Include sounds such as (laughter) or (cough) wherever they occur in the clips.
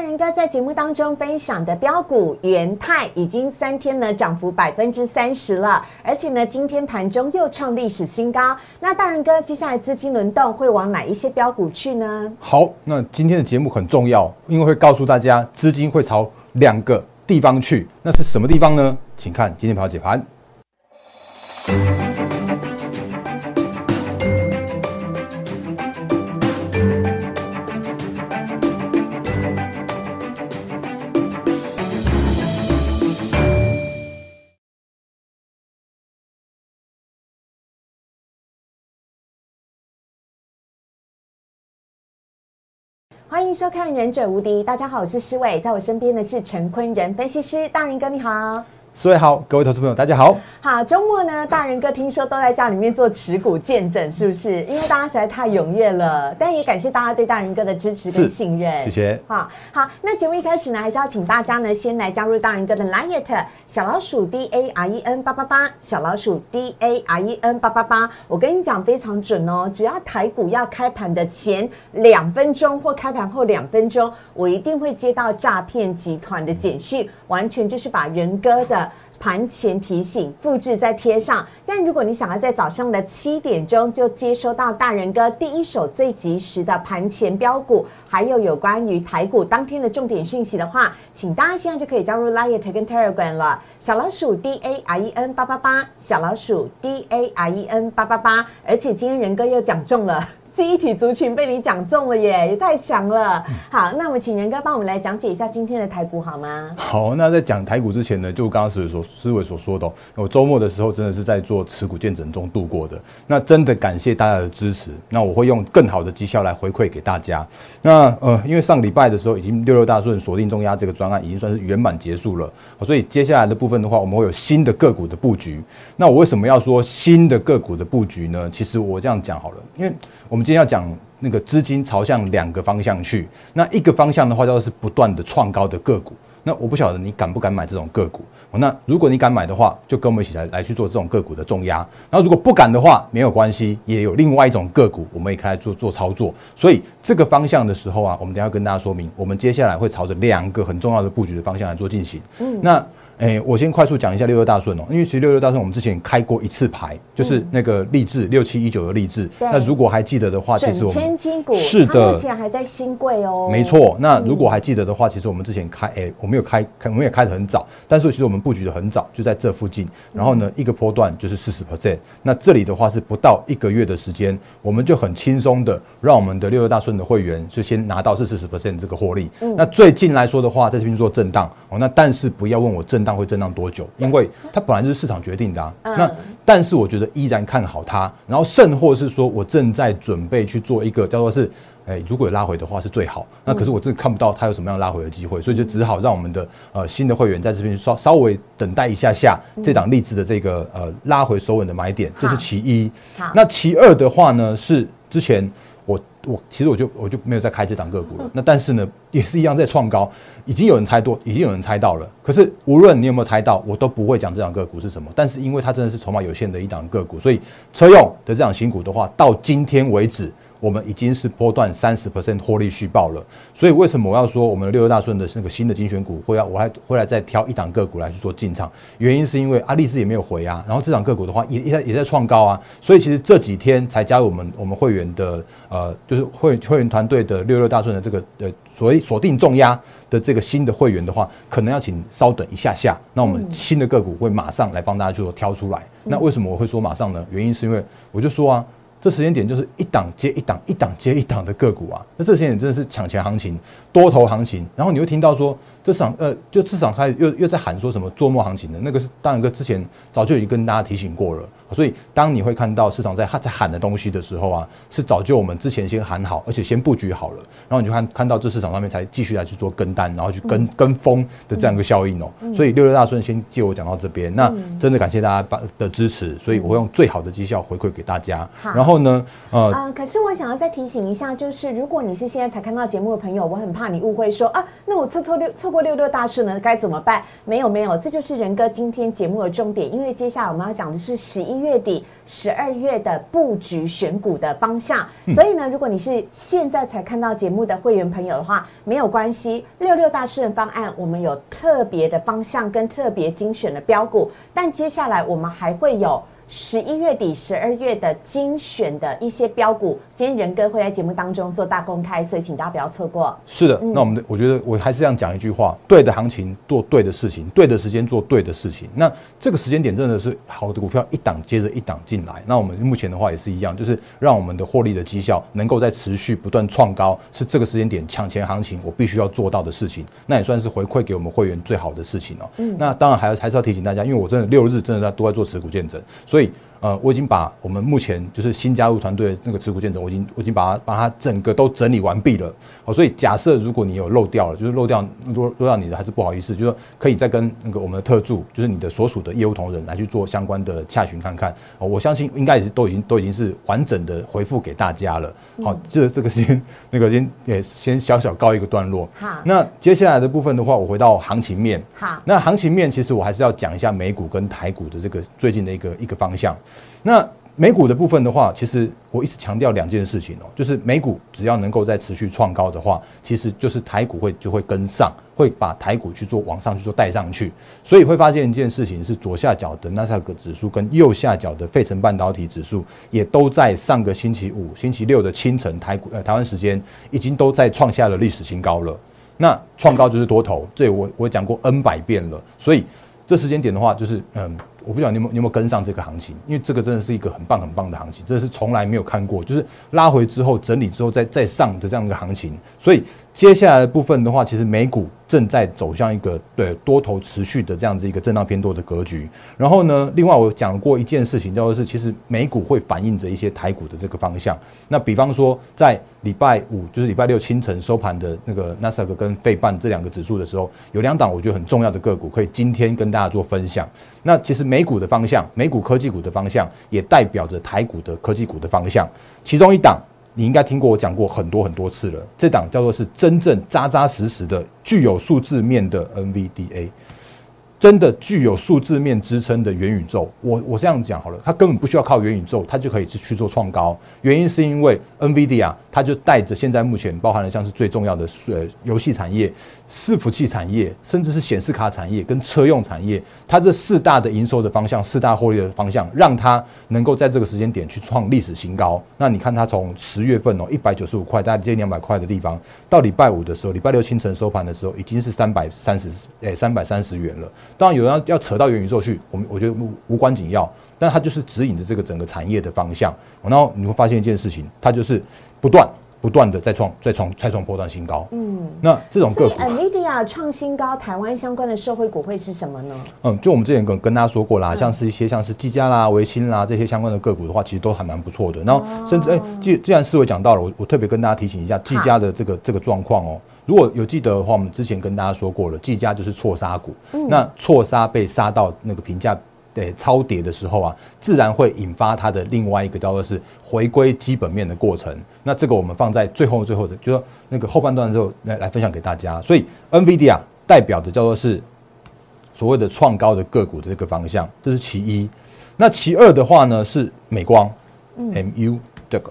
大人哥在节目当中分享的标股元泰已经三天呢涨幅百分之三十了，而且呢今天盘中又创历史新高。那大人哥接下来资金轮动会往哪一些标股去呢？好，那今天的节目很重要，因为会告诉大家资金会朝两个地方去，那是什么地方呢？请看今天盘解盘。欢迎收看《忍者无敌》，大家好，我是诗伟，在我身边的是陈坤仁分析师，大仁哥你好。四位好，各位投资朋友，大家好。好，周末呢，大人哥听说都在家里面做持股见证，是不是？因为大家实在太踊跃了，但也感谢大家对大人哥的支持跟信任。谢谢。好，好，那节目一开始呢，还是要请大家呢，先来加入大人哥的 Line 小老鼠 D A R E N 八八八，小老鼠 D A R E N 八八八。我跟你讲非常准哦，只要台股要开盘的前两分钟或开盘后两分钟，我一定会接到诈骗集团的简讯，完全就是把人哥的。盘前提醒复制再贴上，但如果你想要在早上的七点钟就接收到大人哥第一手最及时的盘前标股，还有有关于台股当天的重点讯息的话，请大家现在就可以加入 Light 跟 Telegram 了。小老鼠 D A R E N 八八八，小老鼠 D A R E N 八八八，而且今天人哥又讲中了。记忆体族群被你讲中了耶，也太强了。好，那我们请仁哥帮我们来讲解一下今天的台股好吗？好，那在讲台股之前呢，就刚刚思所思维所说的，我周末的时候真的是在做持股见证中度过的。那真的感谢大家的支持，那我会用更好的绩效来回馈给大家。那呃，因为上礼拜的时候已经六六大顺锁定中压这个专案已经算是圆满结束了，所以接下来的部分的话，我们会有新的个股的布局。那我为什么要说新的个股的布局呢？其实我这样讲好了，因为。我们今天要讲那个资金朝向两个方向去，那一个方向的话叫做是不断的创高的个股。那我不晓得你敢不敢买这种个股。那如果你敢买的话，就跟我们一起来来去做这种个股的重压。然后如果不敢的话，没有关系，也有另外一种个股，我们也可以来做做操作。所以这个方向的时候啊，我们等下跟大家说明，我们接下来会朝着两个很重要的布局的方向来做进行。嗯，那。哎，我先快速讲一下六六大顺哦，因为其实六六大顺我们之前开过一次牌，就是那个励志六七一九的励志。那如果还记得的话，其实我们是的，目前还在新贵哦。没错，那如果还记得的话，其实我们之前开，哎，我们有开，我们也开的很早，但是其实我们布局的很早，就在这附近。然后呢，一个波段就是四十 percent。那这里的话是不到一个月的时间，我们就很轻松的让我们的六六大顺的会员就先拿到是四十 percent 这个获利。那最近来说的话，在这边做震荡哦，那但是不要问我震荡会震荡多久。因为它本来就是市场决定的啊，那但是我觉得依然看好它，然后甚或是说我正在准备去做一个叫做是，哎，如果有拉回的话是最好，那可是我真的看不到它有什么样拉回的机会，所以就只好让我们的呃新的会员在这边稍稍微等待一下下这档励志的这个呃拉回收稳的买点，这是其一。那其二的话呢是之前。我我其实我就我就没有再开这档个股了。那但是呢，也是一样在创高，已经有人猜多，已经有人猜到了。可是无论你有没有猜到，我都不会讲这档个股是什么。但是因为它真的是筹码有限的一档个股，所以车用的这档新股的话，到今天为止。我们已经是波段三十 percent 获利续报了，所以为什么我要说我们六六大顺的那个新的精选股会要我还会来再挑一档个股来去做进场？原因是因为阿力士也没有回啊，然后这档个股的话也也在也在创高啊，所以其实这几天才加入我们我们会员的呃就是会会员团队的六六大顺的这个呃所谓锁定重压的这个新的会员的话，可能要请稍等一下下，那我们新的个股会马上来帮大家去做挑出来。那为什么我会说马上呢？原因是因为我就说啊。这时间点就是一档接一档，一档接一档的个股啊，那这时间点真的是抢钱行情、多头行情，然后你会听到说。这场呃，就市场开始又又在喊说什么做末行情的那个是当然哥之前早就已经跟大家提醒过了，所以当你会看到市场在在喊的东西的时候啊，是早就我们之前先喊好，而且先布局好了，然后你就看看到这市场上面才继续来去做跟单，然后去跟跟风的这样一个效应哦。所以六六大顺先借我讲到这边，那真的感谢大家的支持，所以我会用最好的绩效回馈给大家。然后呢，呃，可是我想要再提醒一下，就是如果你是现在才看到节目的朋友，我很怕你误会说啊，那我凑凑六凑。错过六六大顺呢，该怎么办？没有没有，这就是仁哥今天节目的重点，因为接下来我们要讲的是十一月底、十二月的布局选股的方向。所以呢，如果你是现在才看到节目的会员朋友的话，没有关系，六六大顺方案我们有特别的方向跟特别精选的标股，但接下来我们还会有。十一月底、十二月的精选的一些标股，今天仁哥会在节目当中做大公开，所以请大家不要错过。是的，那我们的我觉得我还是这样讲一句话：对的行情做对的事情，对的时间做对的事情。那这个时间点真的是好的股票一档接着一档进来。那我们目前的话也是一样，就是让我们的获利的绩效能够在持续不断创高，是这个时间点抢钱行情我必须要做到的事情。那也算是回馈给我们会员最好的事情哦。嗯，那当然还还是要提醒大家，因为我真的六日真的在都在做持股见证，所以。aí. 呃，我已经把我们目前就是新加入团队的那个持股见证，我已经我已经把它把它整个都整理完毕了。好，所以假设如果你有漏掉了，就是漏掉漏漏掉你的，还是不好意思，就是可以再跟那个我们的特助，就是你的所属的业务同仁来去做相关的洽询看看。哦，我相信应该也是都已经都已经是完整的回复给大家了。好，这这个先那个先也先小小告一个段落。好，那接下来的部分的话，我回到行情面。好，那行情面其实我还是要讲一下美股跟台股的这个最近的一个一个方向。那美股的部分的话，其实我一直强调两件事情哦，就是美股只要能够再持续创高的话，其实就是台股会就会跟上，会把台股去做往上去做带上去。所以会发现一件事情是，左下角的纳斯克指数跟右下角的费城半导体指数，也都在上个星期五、星期六的清晨台股呃台湾时间，已经都在创下了历史新高了。那创高就是多头，这我我讲过 N 百遍了。所以这时间点的话，就是嗯。我不晓得你有没你有没有跟上这个行情，因为这个真的是一个很棒很棒的行情，这是从来没有看过，就是拉回之后整理之后再再上的这样一个行情，所以。接下来的部分的话，其实美股正在走向一个对多头持续的这样子一个震荡偏多的格局。然后呢，另外我讲过一件事情，叫做是其实美股会反映着一些台股的这个方向。那比方说，在礼拜五就是礼拜六清晨收盘的那个纳斯达克跟费半这两个指数的时候，有两档我觉得很重要的个股可以今天跟大家做分享。那其实美股的方向，美股科技股的方向，也代表着台股的科技股的方向。其中一档。你应该听过我讲过很多很多次了，这档叫做是真正扎扎实实的、具有数字面的 NVDA。真的具有数字面支撑的元宇宙，我我这样讲好了，它根本不需要靠元宇宙，它就可以去去做创高。原因是因为 NVIDIA 它就带着现在目前包含了像是最重要的呃游戏产业、伺服器产业，甚至是显示卡产业跟车用产业，它这四大的营收的方向、四大获利的方向，让它能够在这个时间点去创历史新高。那你看它从十月份哦一百九十五块，大概接近两百块的地方，到礼拜五的时候，礼拜六清晨收盘的时候，已经是三百三十诶三百三十元了。当然有人要扯到元宇宙去，我们我觉得无无关紧要，但它就是指引着这个整个产业的方向。然后你会发现一件事情，它就是不断不断的 (laughs) 在创、在创、再创波段新高。嗯，那这种个股，NVIDIA 创新高，台湾相关的社会股会是什么呢？嗯，就我们之前跟跟大家说过啦，像是一些像是技嘉啦、维新啦这些相关的个股的话，其实都还蛮不错的。然后甚至哎，既既然思维讲到了，我我特别跟大家提醒一下技嘉的这个这个状况哦。如果有记得的话，我们之前跟大家说过了，技嘉就是错杀股。那错杀被杀到那个评价对超跌的时候啊，自然会引发它的另外一个叫做是回归基本面的过程。那这个我们放在最后最后的，就说那个后半段之后来来分享给大家。所以 NVIDIA 代表的叫做是所谓的创高的个股的这个方向，这是其一。那其二的话呢是美光，MU 这个。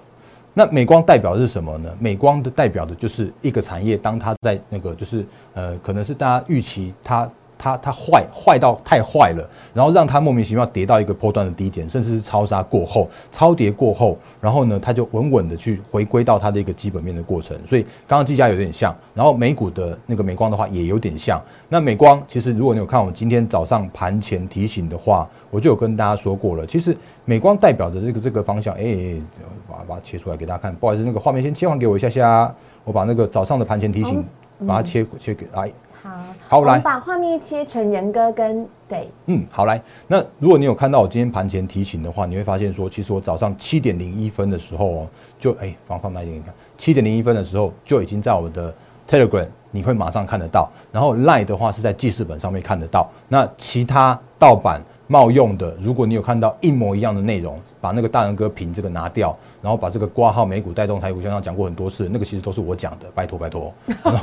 那美光代表的是什么呢？美光的代表的就是一个产业，当它在那个就是呃，可能是大家预期它它它坏坏到太坏了，然后让它莫名其妙跌到一个波段的低点，甚至是超杀过后、超跌过后，然后呢，它就稳稳的去回归到它的一个基本面的过程。所以刚刚计价有点像，然后美股的那个美光的话也有点像。那美光其实如果你有看我今天早上盘前提醒的话。我就有跟大家说过了，其实美光代表的这个这个方向，哎，把把它切出来给大家看。不好意思，那个画面先切换给我一下下，我把那个早上的盘前提醒把它切切给来。好，好来，把画面切成人哥跟对，嗯，好来。那如果你有看到我今天盘前提醒的话，你会发现说，其实我早上七点零一分的时候哦，就哎放放大一点看，七点零一分的时候就已经在我的 Telegram 你会马上看得到，然后 Line 的话是在记事本上面看得到，那其他盗版。冒用的，如果你有看到一模一样的内容，把那个大人哥评这个拿掉，然后把这个挂号美股带动台股，向上讲过很多次，那个其实都是我讲的，拜托拜托。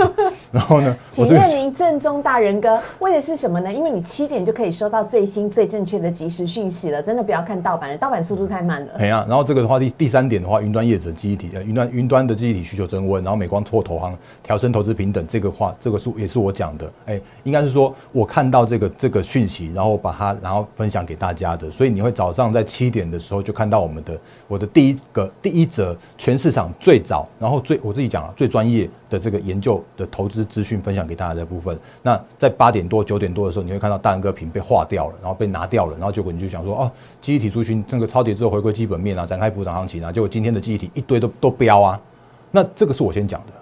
(laughs) 然后呢，请认明正宗大人哥，为的是什么呢？因为你七点就可以收到最新最正确的即时讯息了，真的不要看盗版了，盗版速度太慢了。哎呀，然后这个的话第第三点的话，云端业者记忆体呃云端云端的记忆体需求增温，然后美光拓投行调升投资平等，这个话这个是也是我讲的，哎，应该是说我看到这个这个讯息，然后把它然后分享给大家的，所以你会早上在七点的时候就看到我们的我的第一个第一则全市场最早，然后最我自己讲了最专业的这个研究的投资资讯分享给大家的部分。那在八点多九点多的时候，你会看到大人哥屏被划掉了，然后被拿掉了，然后结果你就想说哦，记忆体族群那个超跌之后回归基本面啊，展开补涨行情啊，结果今天的记忆体一堆都都飙啊，那这个是我先讲的。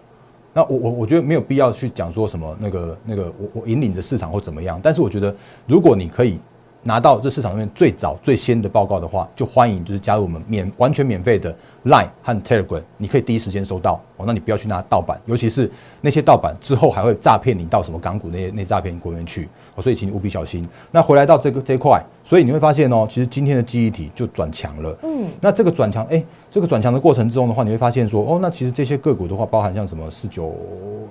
那我我我觉得没有必要去讲说什么那个那个我我引领着市场或怎么样，但是我觉得如果你可以拿到这市场上面最早最先的报告的话，就欢迎就是加入我们免完全免费的 Line 和 Telegram，你可以第一时间收到哦。那你不要去拿盗版，尤其是那些盗版之后还会诈骗你到什么港股那些那诈骗国员去哦，所以请你务必小心。那回来到这个这一块，所以你会发现哦，其实今天的记忆体就转强了。嗯，那这个转强哎。这个转强的过程之中的话，你会发现说，哦，那其实这些个股的话，包含像什么四九，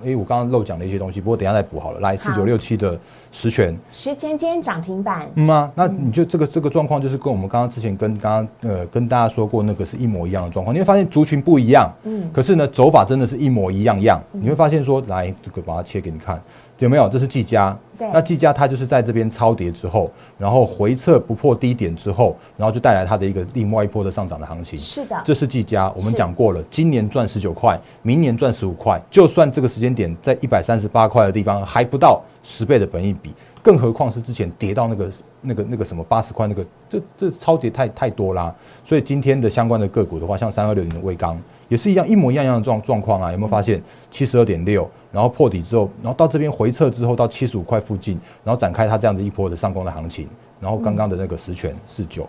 哎，我刚刚漏讲了一些东西，不过等下再补好了。来，四九六七的实权，实权今天涨停板，嗯吗？那你就这个这个状况，就是跟我们刚刚之前跟刚刚呃跟大家说过那个是一模一样的状况。你会发现族群不一样，嗯，可是呢走法真的是一模一样样。你会发现说，来这个把它切给你看。有没有？这是技嘉，那技嘉它就是在这边超跌之后，然后回撤不破低点之后，然后就带来它的一个另外一波的上涨的行情。是的，这是技嘉，我们讲过了，今年赚十九块，明年赚十五块，就算这个时间点在一百三十八块的地方还不到十倍的本益比，更何况是之前跌到那个那个那个什么八十块那个，这这超跌太太多啦。所以今天的相关的个股的话，像三二六零的威钢也是一样一模一样样的状状况啊，有没有发现七十二点六？然后破底之后，然后到这边回撤之后到七十五块附近，然后展开它这样子一波的上攻的行情。然后刚刚的那个十全四九，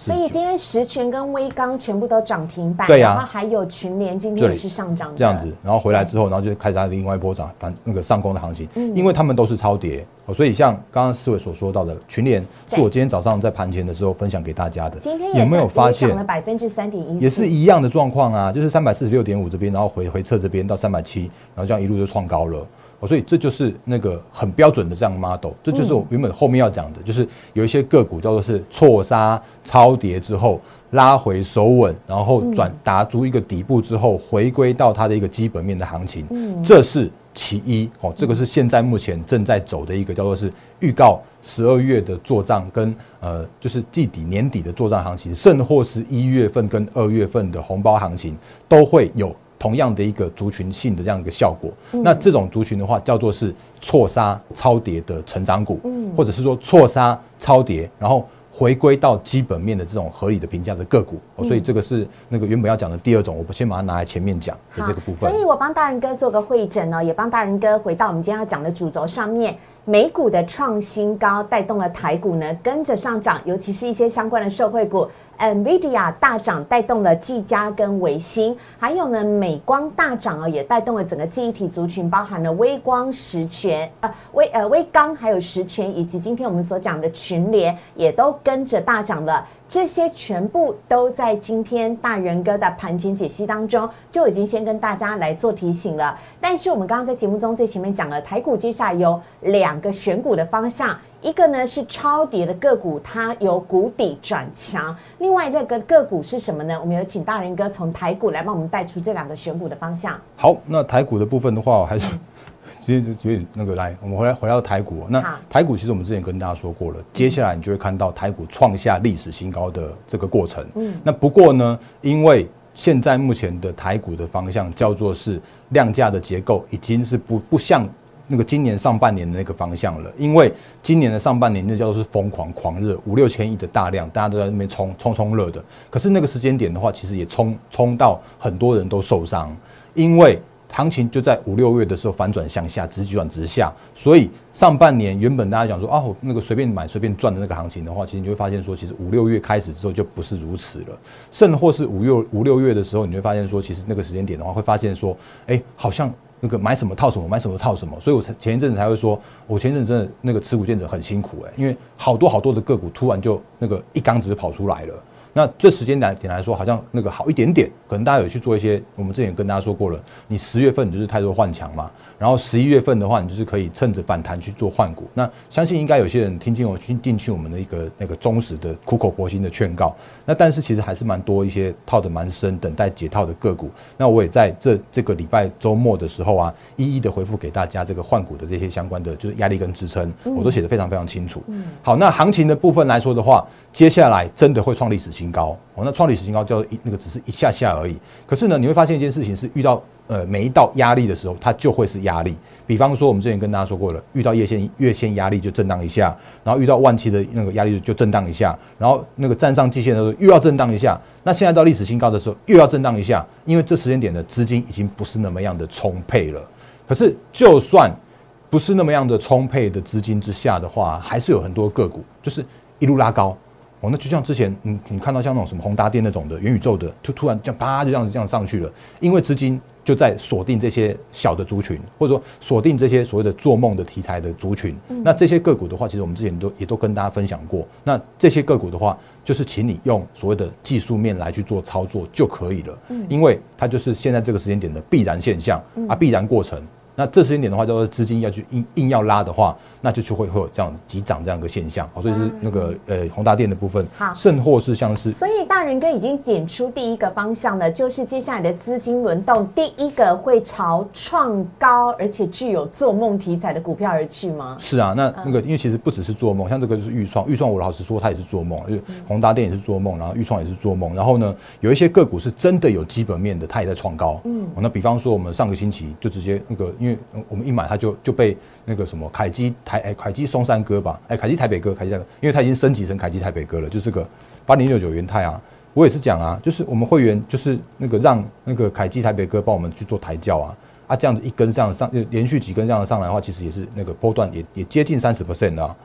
所以今天十权跟微钢全部都涨停板，对呀，然后还有群联今天也是上涨，这样子，然后回来之后，然后就开始它另外一波涨反那个上攻的行情，因为他们都是超跌。所以像刚刚四位所说到的群联，是我今天早上在盘前的时候分享给大家的。今天有没有发现涨了百分之三点一？也是一样的状况啊，就是三百四十六点五这边，然后回回撤这边到三百七，然后这样一路就创高了。所以这就是那个很标准的这样 model，这就是我原本后面要讲的，就是有一些个股叫做是错杀超跌之后拉回守稳，然后转达出一个底部之后回归到它的一个基本面的行情，这是。其一哦，这个是现在目前正在走的一个叫做是预告十二月的做账跟呃就是季底年底的做账行情，甚或是一月份跟二月份的红包行情都会有同样的一个族群性的这样一个效果。那这种族群的话，叫做是错杀超跌的成长股，或者是说错杀超跌，然后。回归到基本面的这种合理的评价的个股，所以这个是那个原本要讲的第二种，我先把它拿来前面讲的这个部分。所以我帮大人哥做个会诊呢，也帮大人哥回到我们今天要讲的主轴上面。美股的创新高带动了台股呢跟着上涨，尤其是一些相关的社会股。NVIDIA 大涨带动了技嘉跟维新，还有呢美光大涨啊，也带动了整个记忆体族群，包含了微光、实权、呃微呃微刚，还有实权，以及今天我们所讲的群联，也都跟着大涨了。这些全部都在今天大人哥的盘前解析当中就已经先跟大家来做提醒了。但是我们刚刚在节目中最前面讲了，台股接下来有两个选股的方向。一个呢是超跌的个股，它由谷底转强；另外一个个股是什么呢？我们有请大人哥从台股来帮我们带出这两个选股的方向。好，那台股的部分的话，我还是 (laughs) 直接就直接那个来，我们回来回到台股。那台股其实我们之前跟大家说过了，接下来你就会看到台股创下历史新高的这个过程。嗯，那不过呢，因为现在目前的台股的方向叫做是量价的结构，已经是不不像。那个今年上半年的那个方向了，因为今年的上半年那叫做是疯狂狂热，五六千亿的大量，大家都在那边冲冲冲热的。可是那个时间点的话，其实也冲冲到很多人都受伤，因为行情就在五六月的时候反转向下，直转直下。所以上半年原本大家讲说啊，那个随便买随便赚的那个行情的话，其实你会发现说，其实五六月开始之后就不是如此了。甚或是五六五六月的时候，你会发现说，其实那个时间点的话，会发现说，哎，好像。那个买什么套什么，买什么套什么，所以我才前一阵子才会说，我前一阵子真的那个持股建者很辛苦哎，因为好多好多的个股突然就那个一缸子就跑出来了。那这时间来点来说，好像那个好一点点，可能大家有去做一些，我们之前跟大家说过了，你十月份你就是太多换强嘛。然后十一月份的话，你就是可以趁着反弹去做换股。那相信应该有些人听进我听进去我们的一个那个忠实的苦口婆心的劝告。那但是其实还是蛮多一些套的蛮深，等待解套的个股。那我也在这这个礼拜周末的时候啊，一一的回复给大家这个换股的这些相关的就是压力跟支撑，我都写得非常非常清楚。好，那行情的部分来说的话，接下来真的会创历史新高。哦，那创历史新高叫一那个只是一下下而已。可是呢，你会发现一件事情是遇到。呃，每一道压力的时候，它就会是压力。比方说，我们之前跟大家说过了，遇到月线月线压力就震荡一下，然后遇到万期的那个压力就震荡一下，然后那个站上季线的时候又要震荡一下。那现在到历史新高的时候又要震荡一下，因为这时间点的资金已经不是那么样的充沛了。可是，就算不是那么样的充沛的资金之下的话，还是有很多个股就是一路拉高。哦，那就像之前你你看到像那种什么宏达电那种的元宇宙的，就突然这样啪就这样子这样上去了，因为资金。就在锁定这些小的族群，或者说锁定这些所谓的做梦的题材的族群。那这些个股的话，其实我们之前都也都跟大家分享过。那这些个股的话，就是请你用所谓的技术面来去做操作就可以了，因为它就是现在这个时间点的必然现象啊，必然过程。那这时间点的话，叫做资金要去硬硬要拉的话。那就就会会有这样急涨这样一个现象，所以是那个呃宏大电的部分，好，甚或是像是，所以大人哥已经点出第一个方向了，就是接下来的资金轮动，第一个会朝创高而且具有做梦题材的股票而去吗？是啊，那那个因为其实不只是做梦，像这个就是预创，预创我老实说它也是做梦，因为宏大电也是做梦，然后预创也是做梦，然后呢有一些个股是真的有基本面的，它也在创高，嗯，那比方说我们上个星期就直接那个，因为我们一买它就就被。那个什么凯基台哎，凯基松山哥吧，哎，凯基台北哥，凯基台，因为它已经升级成凯基台北哥了，就是个八零六九元泰啊。我也是讲啊，就是我们会员就是那个让那个凯基台北哥帮我们去做台教啊，啊，这样子一根这样上，连续几根这样上来的话，其实也是那个波段也也接近三十 percent 啊。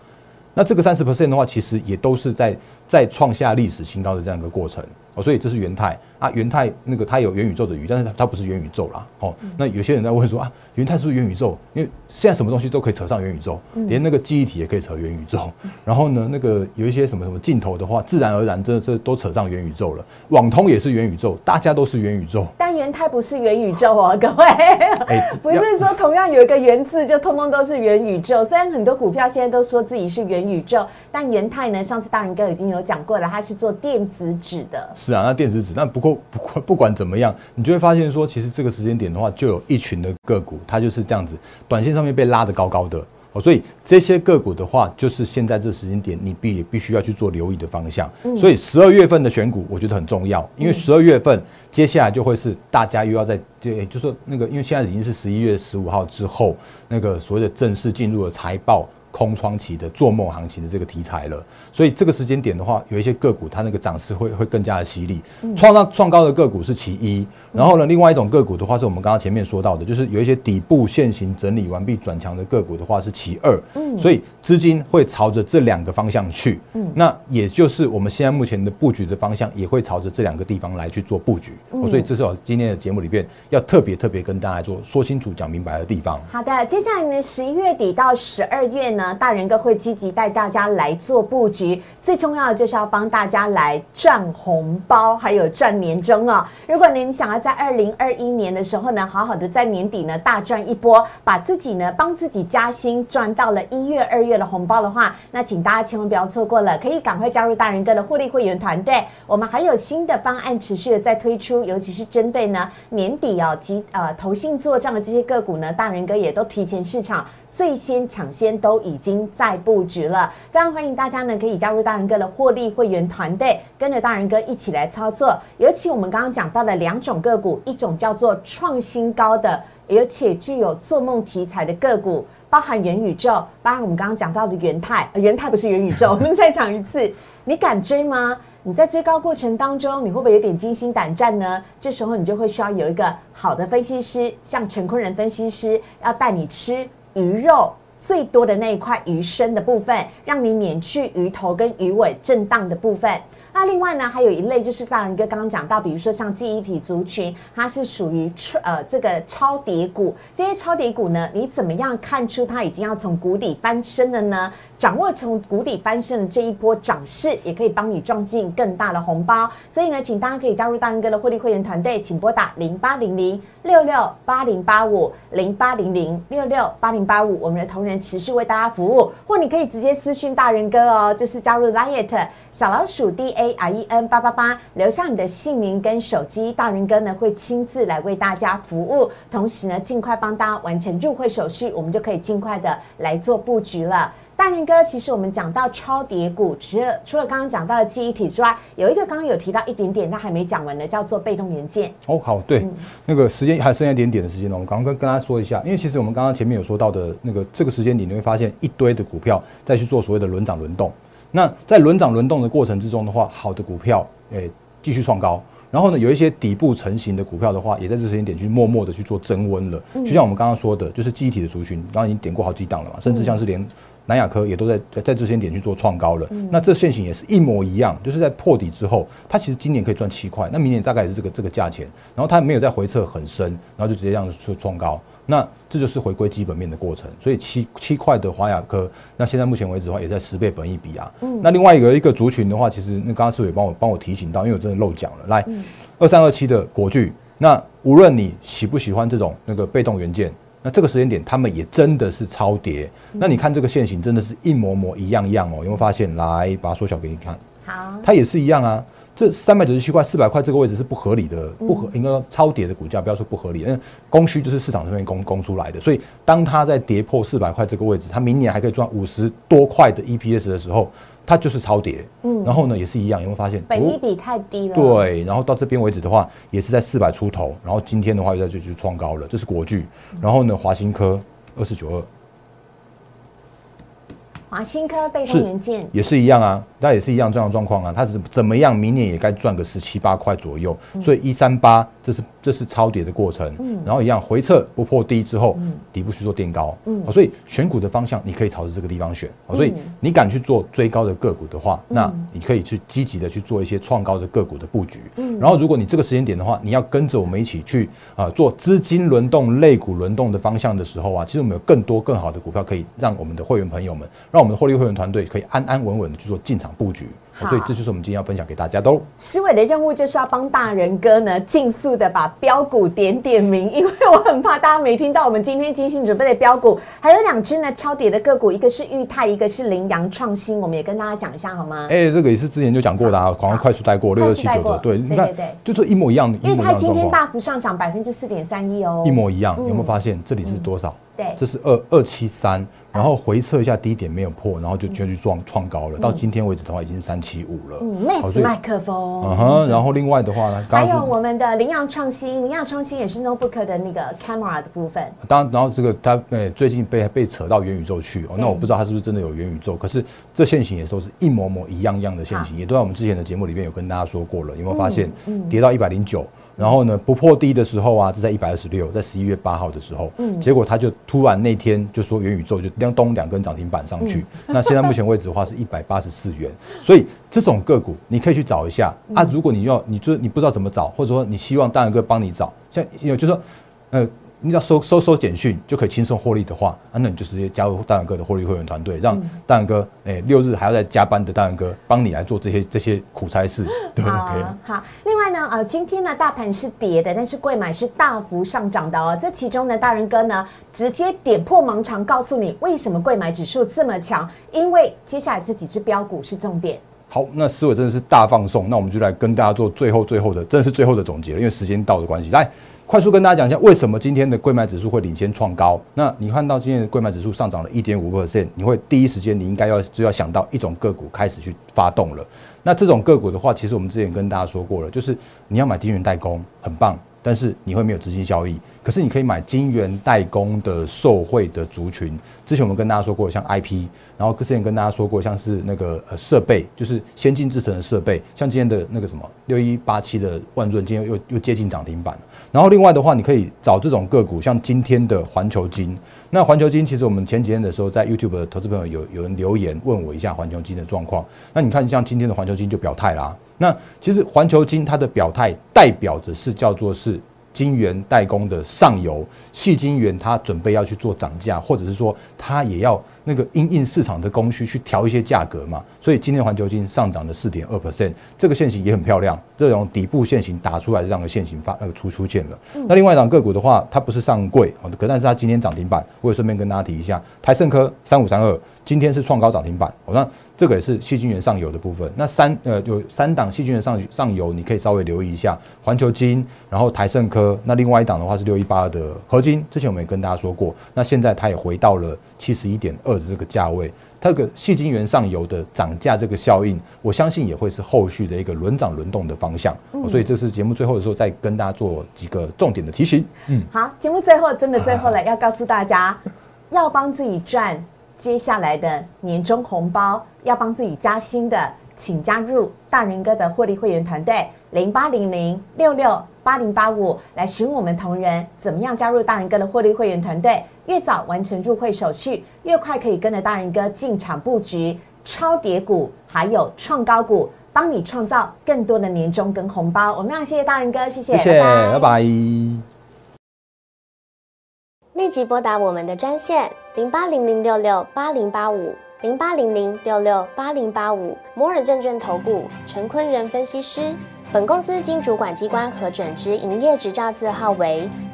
那这个三十 percent 的话，其实也都是在在创下历史新高的这样一个过程哦，所以这是元泰。啊，元泰那个它有元宇宙的鱼，但是它它不是元宇宙啦。哦，那有些人在问说啊，元泰是不是元宇宙？因为现在什么东西都可以扯上元宇宙，连那个记忆体也可以扯元宇宙。然后呢，那个有一些什么什么镜头的话，自然而然这这都扯上元宇宙了。网通也是元宇宙，大家都是元宇宙。但元泰不是元宇宙哦，(laughs) 各位，不是说同样有一个元字就通通都是元宇宙。虽然很多股票现在都说自己是元宇宙，但元泰呢，上次大人哥已经有讲过了，它是做电子纸的。是啊，那电子纸，那不过。(laughs) 不过不管怎么样，你就会发现说，其实这个时间点的话，就有一群的个股，它就是这样子，短线上面被拉得高高的哦。所以这些个股的话，就是现在这时间点，你必必须要去做留意的方向。所以十二月份的选股，我觉得很重要，因为十二月份接下来就会是大家又要在，就是说那个，因为现在已经是十一月十五号之后，那个所谓的正式进入了财报。空窗期的做梦行情的这个题材了，所以这个时间点的话，有一些个股它那个涨势会会更加的犀利，创上创高的个股是其一。然后呢，另外一种个股的话，是我们刚刚前面说到的，就是有一些底部现行整理完毕转强的个股的话是其二。嗯，所以资金会朝着这两个方向去。嗯，那也就是我们现在目前的布局的方向也会朝着这两个地方来去做布局。嗯，所以这是我今天的节目里边要特别特别跟大家做说清楚、讲明白的地方。好的，接下来呢，十一月底到十二月呢，大人哥会积极带大家来做布局。最重要的就是要帮大家来赚红包，还有赚年终哦。如果您想要在二零二一年的时候呢，好好的在年底呢大赚一波，把自己呢帮自己加薪，赚到了一月、二月的红包的话，那请大家千万不要错过了，可以赶快加入大人哥的获利会员团队。我们还有新的方案持续的在推出，尤其是针对呢年底哦及呃投信做账的这些个股呢，大人哥也都提前市场。最先抢先都已经在布局了，非常欢迎大家呢可以加入大人哥的获利会员团队，跟着大人哥一起来操作。尤其我们刚刚讲到的两种个股，一种叫做创新高的，而且具有做梦题材的个股，包含元宇宙，包含我们刚刚讲到的元泰，元泰不是元宇宙，(laughs) 我们再讲一次，你敢追吗？你在追高过程当中，你会不会有点惊心胆战呢？这时候你就会需要有一个好的分析师，像陈坤仁分析师，要带你吃。鱼肉最多的那一块鱼身的部分，让你免去鱼头跟鱼尾震荡的部分。那另外呢，还有一类就是大人哥刚刚讲到，比如说像记忆体族群，它是属于呃这个超跌股。这些超跌股呢，你怎么样看出它已经要从谷底翻身了呢？掌握从谷底翻身的这一波涨势，也可以帮你撞进更大的红包。所以呢，请大家可以加入大人哥的获利会员团队，请拨打零八零零六六八零八五零八零零六六八零八五，我们的同仁持续为大家服务，或你可以直接私讯大人哥哦，就是加入 Liet 小老鼠 D A R E N 八八八，留下你的姓名跟手机，大人哥呢会亲自来为大家服务，同时呢尽快帮大家完成入会手续，我们就可以尽快的来做布局了。大人哥，其实我们讲到超跌股，除了除了刚刚讲到的记忆体之外，有一个刚刚有提到一点点，但还没讲完的，叫做被动元件。哦，好，对，那个时间还剩下一点点的时间呢，我们刚刚跟跟大家说一下，因为其实我们刚刚前面有说到的那个这个时间点，你会发现一堆的股票再去做所谓的轮涨轮动。那在轮涨轮动的过程之中的话，好的股票诶继续创高，然后呢有一些底部成型的股票的话，也在这时间点去默默的去做增温了。就像我们刚刚说的，就是记忆体的族群，刚刚已经点过好几档了嘛，甚至像是连。南亚科也都在在这些点去做创高了，那这线型也是一模一样，就是在破底之后，它其实今年可以赚七块，那明年大概也是这个这个价钱，然后它没有再回撤很深，然后就直接这样子去创高，那这就是回归基本面的过程。所以七七块的华亚科，那现在目前为止的话，也在十倍本益比啊。那另外一个一个族群的话，其实那刚刚是也帮我帮我提醒到，因为我真的漏讲了。来，二三二七的国巨，那无论你喜不喜欢这种那个被动元件。那这个时间点，他们也真的是超跌。那你看这个线型，真的是一模模一样样哦。有没有发现？来，把它缩小给你看。好，它也是一样啊。这三百九十七块、四百块这个位置是不合理的，不合应该说超跌的股价，不要说不合理，因为供需就是市场上面供供出来的。所以当它在跌破四百块这个位置，它明年还可以赚五十多块的 EPS 的时候。它就是超跌，嗯，然后呢也是一样，有没有发现？本益比太低了。对，然后到这边为止的话，也是在四百出头，然后今天的话又在这就创高了，这是国巨，然后呢华新科二四九二。华新科被动元件。也是一样啊，那也是一样这样的状况啊，它是怎么样？明年也该赚个十七八块左右，所以一三八这是这是超跌的过程，嗯，然后一样回撤不破低之后，底部去做垫高，嗯，所以选股的方向你可以朝着这个地方选，所以你敢去做追高的个股的话，那你可以去积极的去做一些创高的个股的布局，嗯，然后如果你这个时间点的话，你要跟着我们一起去啊做资金轮动、类股轮动的方向的时候啊，其实我们有更多更好的股票可以让我们的会员朋友们让。我们的获利会员团队可以安安稳稳的去做进场布局，所以这就是我们今天要分享给大家的。施伟的任务就是要帮大人哥呢，尽速的把标股点点名，因为我很怕大家没听到我们今天精心准备的标股，还有两只呢超跌的个股，一个是裕泰，一个是羚羊创新，我们也跟大家讲一下好吗？哎，这个也是之前就讲过的啊，好像快速带过。六六七九的，对，对对对，就是一模一样的，因为它今天大幅上涨百分之四点三一哦，一模一样，有没有发现？这里是多少？对，这是二二七三。然后回测一下低点没有破，然后就就去创创高了。到今天为止的话，已经是三七五了。嗯那是麦克风。嗯哼，然后另外的话呢，还有我们的羚羊创新，羚羊创新也是 Notebook 的那个 camera 的部分。当然，然后这个它呃最近被被扯到元宇宙去哦，那我不知道它是不是真的有元宇宙。可是这线型也都是一模模一样样的线型，也都在我们之前的节目里面有跟大家说过了。有没有发现跌到一百零九？然后呢，不破低的时候啊，是在一百二十六，在十一月八号的时候，嗯，结果他就突然那天就说元宇宙就亮咚两根涨停板上去。那现在目前为止的话是一百八十四元，(laughs) 所以这种个股你可以去找一下啊。如果你要，你就你不知道怎么找，或者说你希望大仁哥帮你找，像有就说，呃。你只要收收收简讯就可以轻松获利的话，啊，那你就直接加入大仁哥的获利会员团队，让大仁哥诶六日还要再加班的大仁哥帮你来做这些这些苦差事，对不对？好，另外呢，呃，今天呢大盘是跌的，但是贵买是大幅上涨的哦。这其中呢，大仁哥呢直接点破盲肠，告诉你为什么贵买指数这么强，因为接下来这几只标股是重点。好，那思伟真的是大放送，那我们就来跟大家做最后最后的，真的是最后的总结了，因为时间到的关系，来。快速跟大家讲一下，为什么今天的贵买指数会领先创高？那你看到今天的贵买指数上涨了一点五 percent，你会第一时间你应该要就要想到一种个股开始去发动了。那这种个股的话，其实我们之前跟大家说过了，就是你要买低元代工，很棒，但是你会没有资金效益。可是你可以买金元代工的受惠的族群。之前我们跟大家说过，像 IP，然后之前跟大家说过，像是那个呃设备，就是先进制成的设备，像今天的那个什么六一八七的万润，今天又又接近涨停板。然后另外的话，你可以找这种个股，像今天的环球金。那环球金其实我们前几天的时候，在 YouTube 的投资朋友有有人留言问我一下环球金的状况。那你看像今天的环球金就表态啦。那其实环球金它的表态代表着是叫做是。金元代工的上游，细金元它准备要去做涨价，或者是说它也要那个因应市场的供需去调一些价格嘛。所以今天环球金上涨了四点二 percent，这个线型也很漂亮，这种底部线型打出来这样的线型发呃出出现了。那另外一档个股的话，它不是上柜哦，可但是它今天涨停板，我也顺便跟大家提一下，台盛科三五三二。今天是创高涨停板，哦，那这个也是细菌源上游的部分。那三呃有三档细菌源上上游，你可以稍微留意一下环球金，然后台盛科。那另外一档的话是六一八的合金，之前我们也跟大家说过，那现在它也回到了七十一点二的这个价位。它这个细晶圆上游的涨价这个效应，我相信也会是后续的一个轮涨轮动的方向。所以这是节目最后的时候再跟大家做几个重点的提醒。嗯，好，节目最后真的最后了，要告诉大家要帮自己赚。接下来的年终红包要帮自己加薪的，请加入大人哥的获利会员团队零八零零六六八零八五来询我们同仁怎么样加入大人哥的获利会员团队。越早完成入会手续，越快可以跟着大人哥进场布局超跌股，还有创高股，帮你创造更多的年终跟红包。我们要谢谢大人哥，谢谢，谢谢，拜拜。立即拨打我们的专线零八零零六六八零八五零八零零六六八零八五摩尔证券投顾陈坤仁分析师。本公司经主管机关核准之营业执照字号为